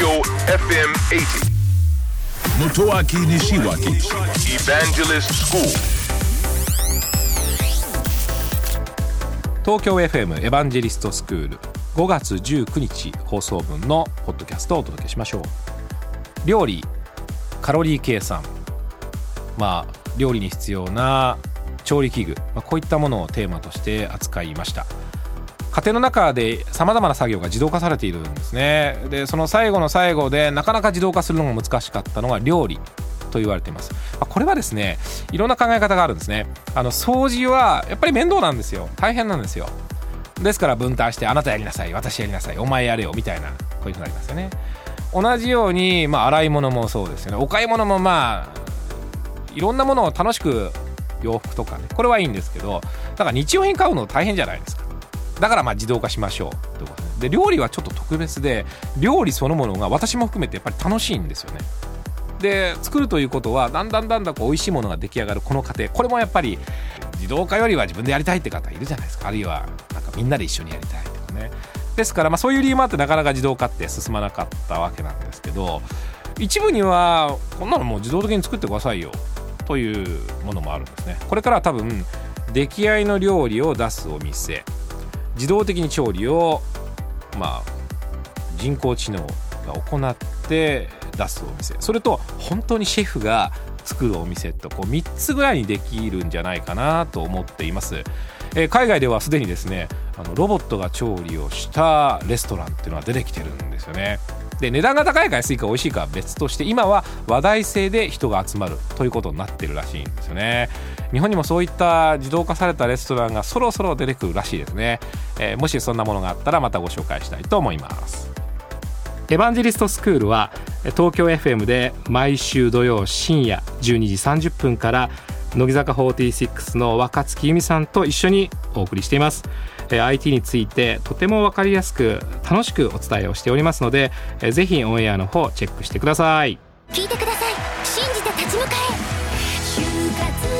Tokyo FM 80. Motoaki Nishiwaki Evangelist School. 東京 FM エヴァンジェリストスクール5月19日放送分のポッドキャストをお届けしましょう料理カロリー計算まあ料理に必要な調理器具、まあ、こういったものをテーマとして扱いました家庭の中でさまざまな作業が自動化されているんですね。でその最後の最後でなかなか自動化するのが難しかったのが料理と言われています。これはですねいろんな考え方があるんですね。あの掃除はやっぱり面倒なんですよ。大変なんですよ。ですから分担してあなたやりなさい私やりなさいお前やれよみたいなこういうふうになりますよね。同じように、まあ、洗い物もそうですよね。お買い物もまあいろんなものを楽しく洋服とかねこれはいいんですけどだから日用品買うの大変じゃないですか。だからまあ自動化しましょうということで。で料理はちょっと特別で料理そのものが私も含めてやっぱり楽しいんですよね。で作るということはだんだんだんだんこう美味しいものが出来上がるこの過程。これもやっぱり自動化よりは自分でやりたいって方いるじゃないですか。あるいはなんかみんなで一緒にやりたいとかね。ですからまあそういう理由もあってなかなか自動化って進まなかったわけなんですけど一部にはこんなのもう自動的に作ってくださいよというものもあるんですね。これからは多分出来合いの料理を出すお店自動的に調理をまあ人工知能が行って出すお店。それと本当にシェフが作るお店とこう3つぐらいにできるんじゃないかなと思っています、えー海外ではすでにですねあのロボットが調理をしたレストランっていうのは出てきてるんですよね。で値段が高いか安いか美味しいかは別として今は話題性で人が集まるということになってるらしいんですよね。日本にもそういった自動化されたレストランがそろそろ出てくるらしいですね、えーもしそんなものがあったらまたご紹介したいと思います。エヴァンジェリストスクールは東京 FM で毎週土曜深夜12時30分から乃木坂46の若月由美さんと一緒にお送りしています。IT についてとても分かりやすく楽しくお伝えをしておりますのでぜひオンエアの方チェックしてください。聞いてください。信じて立ち向かえ。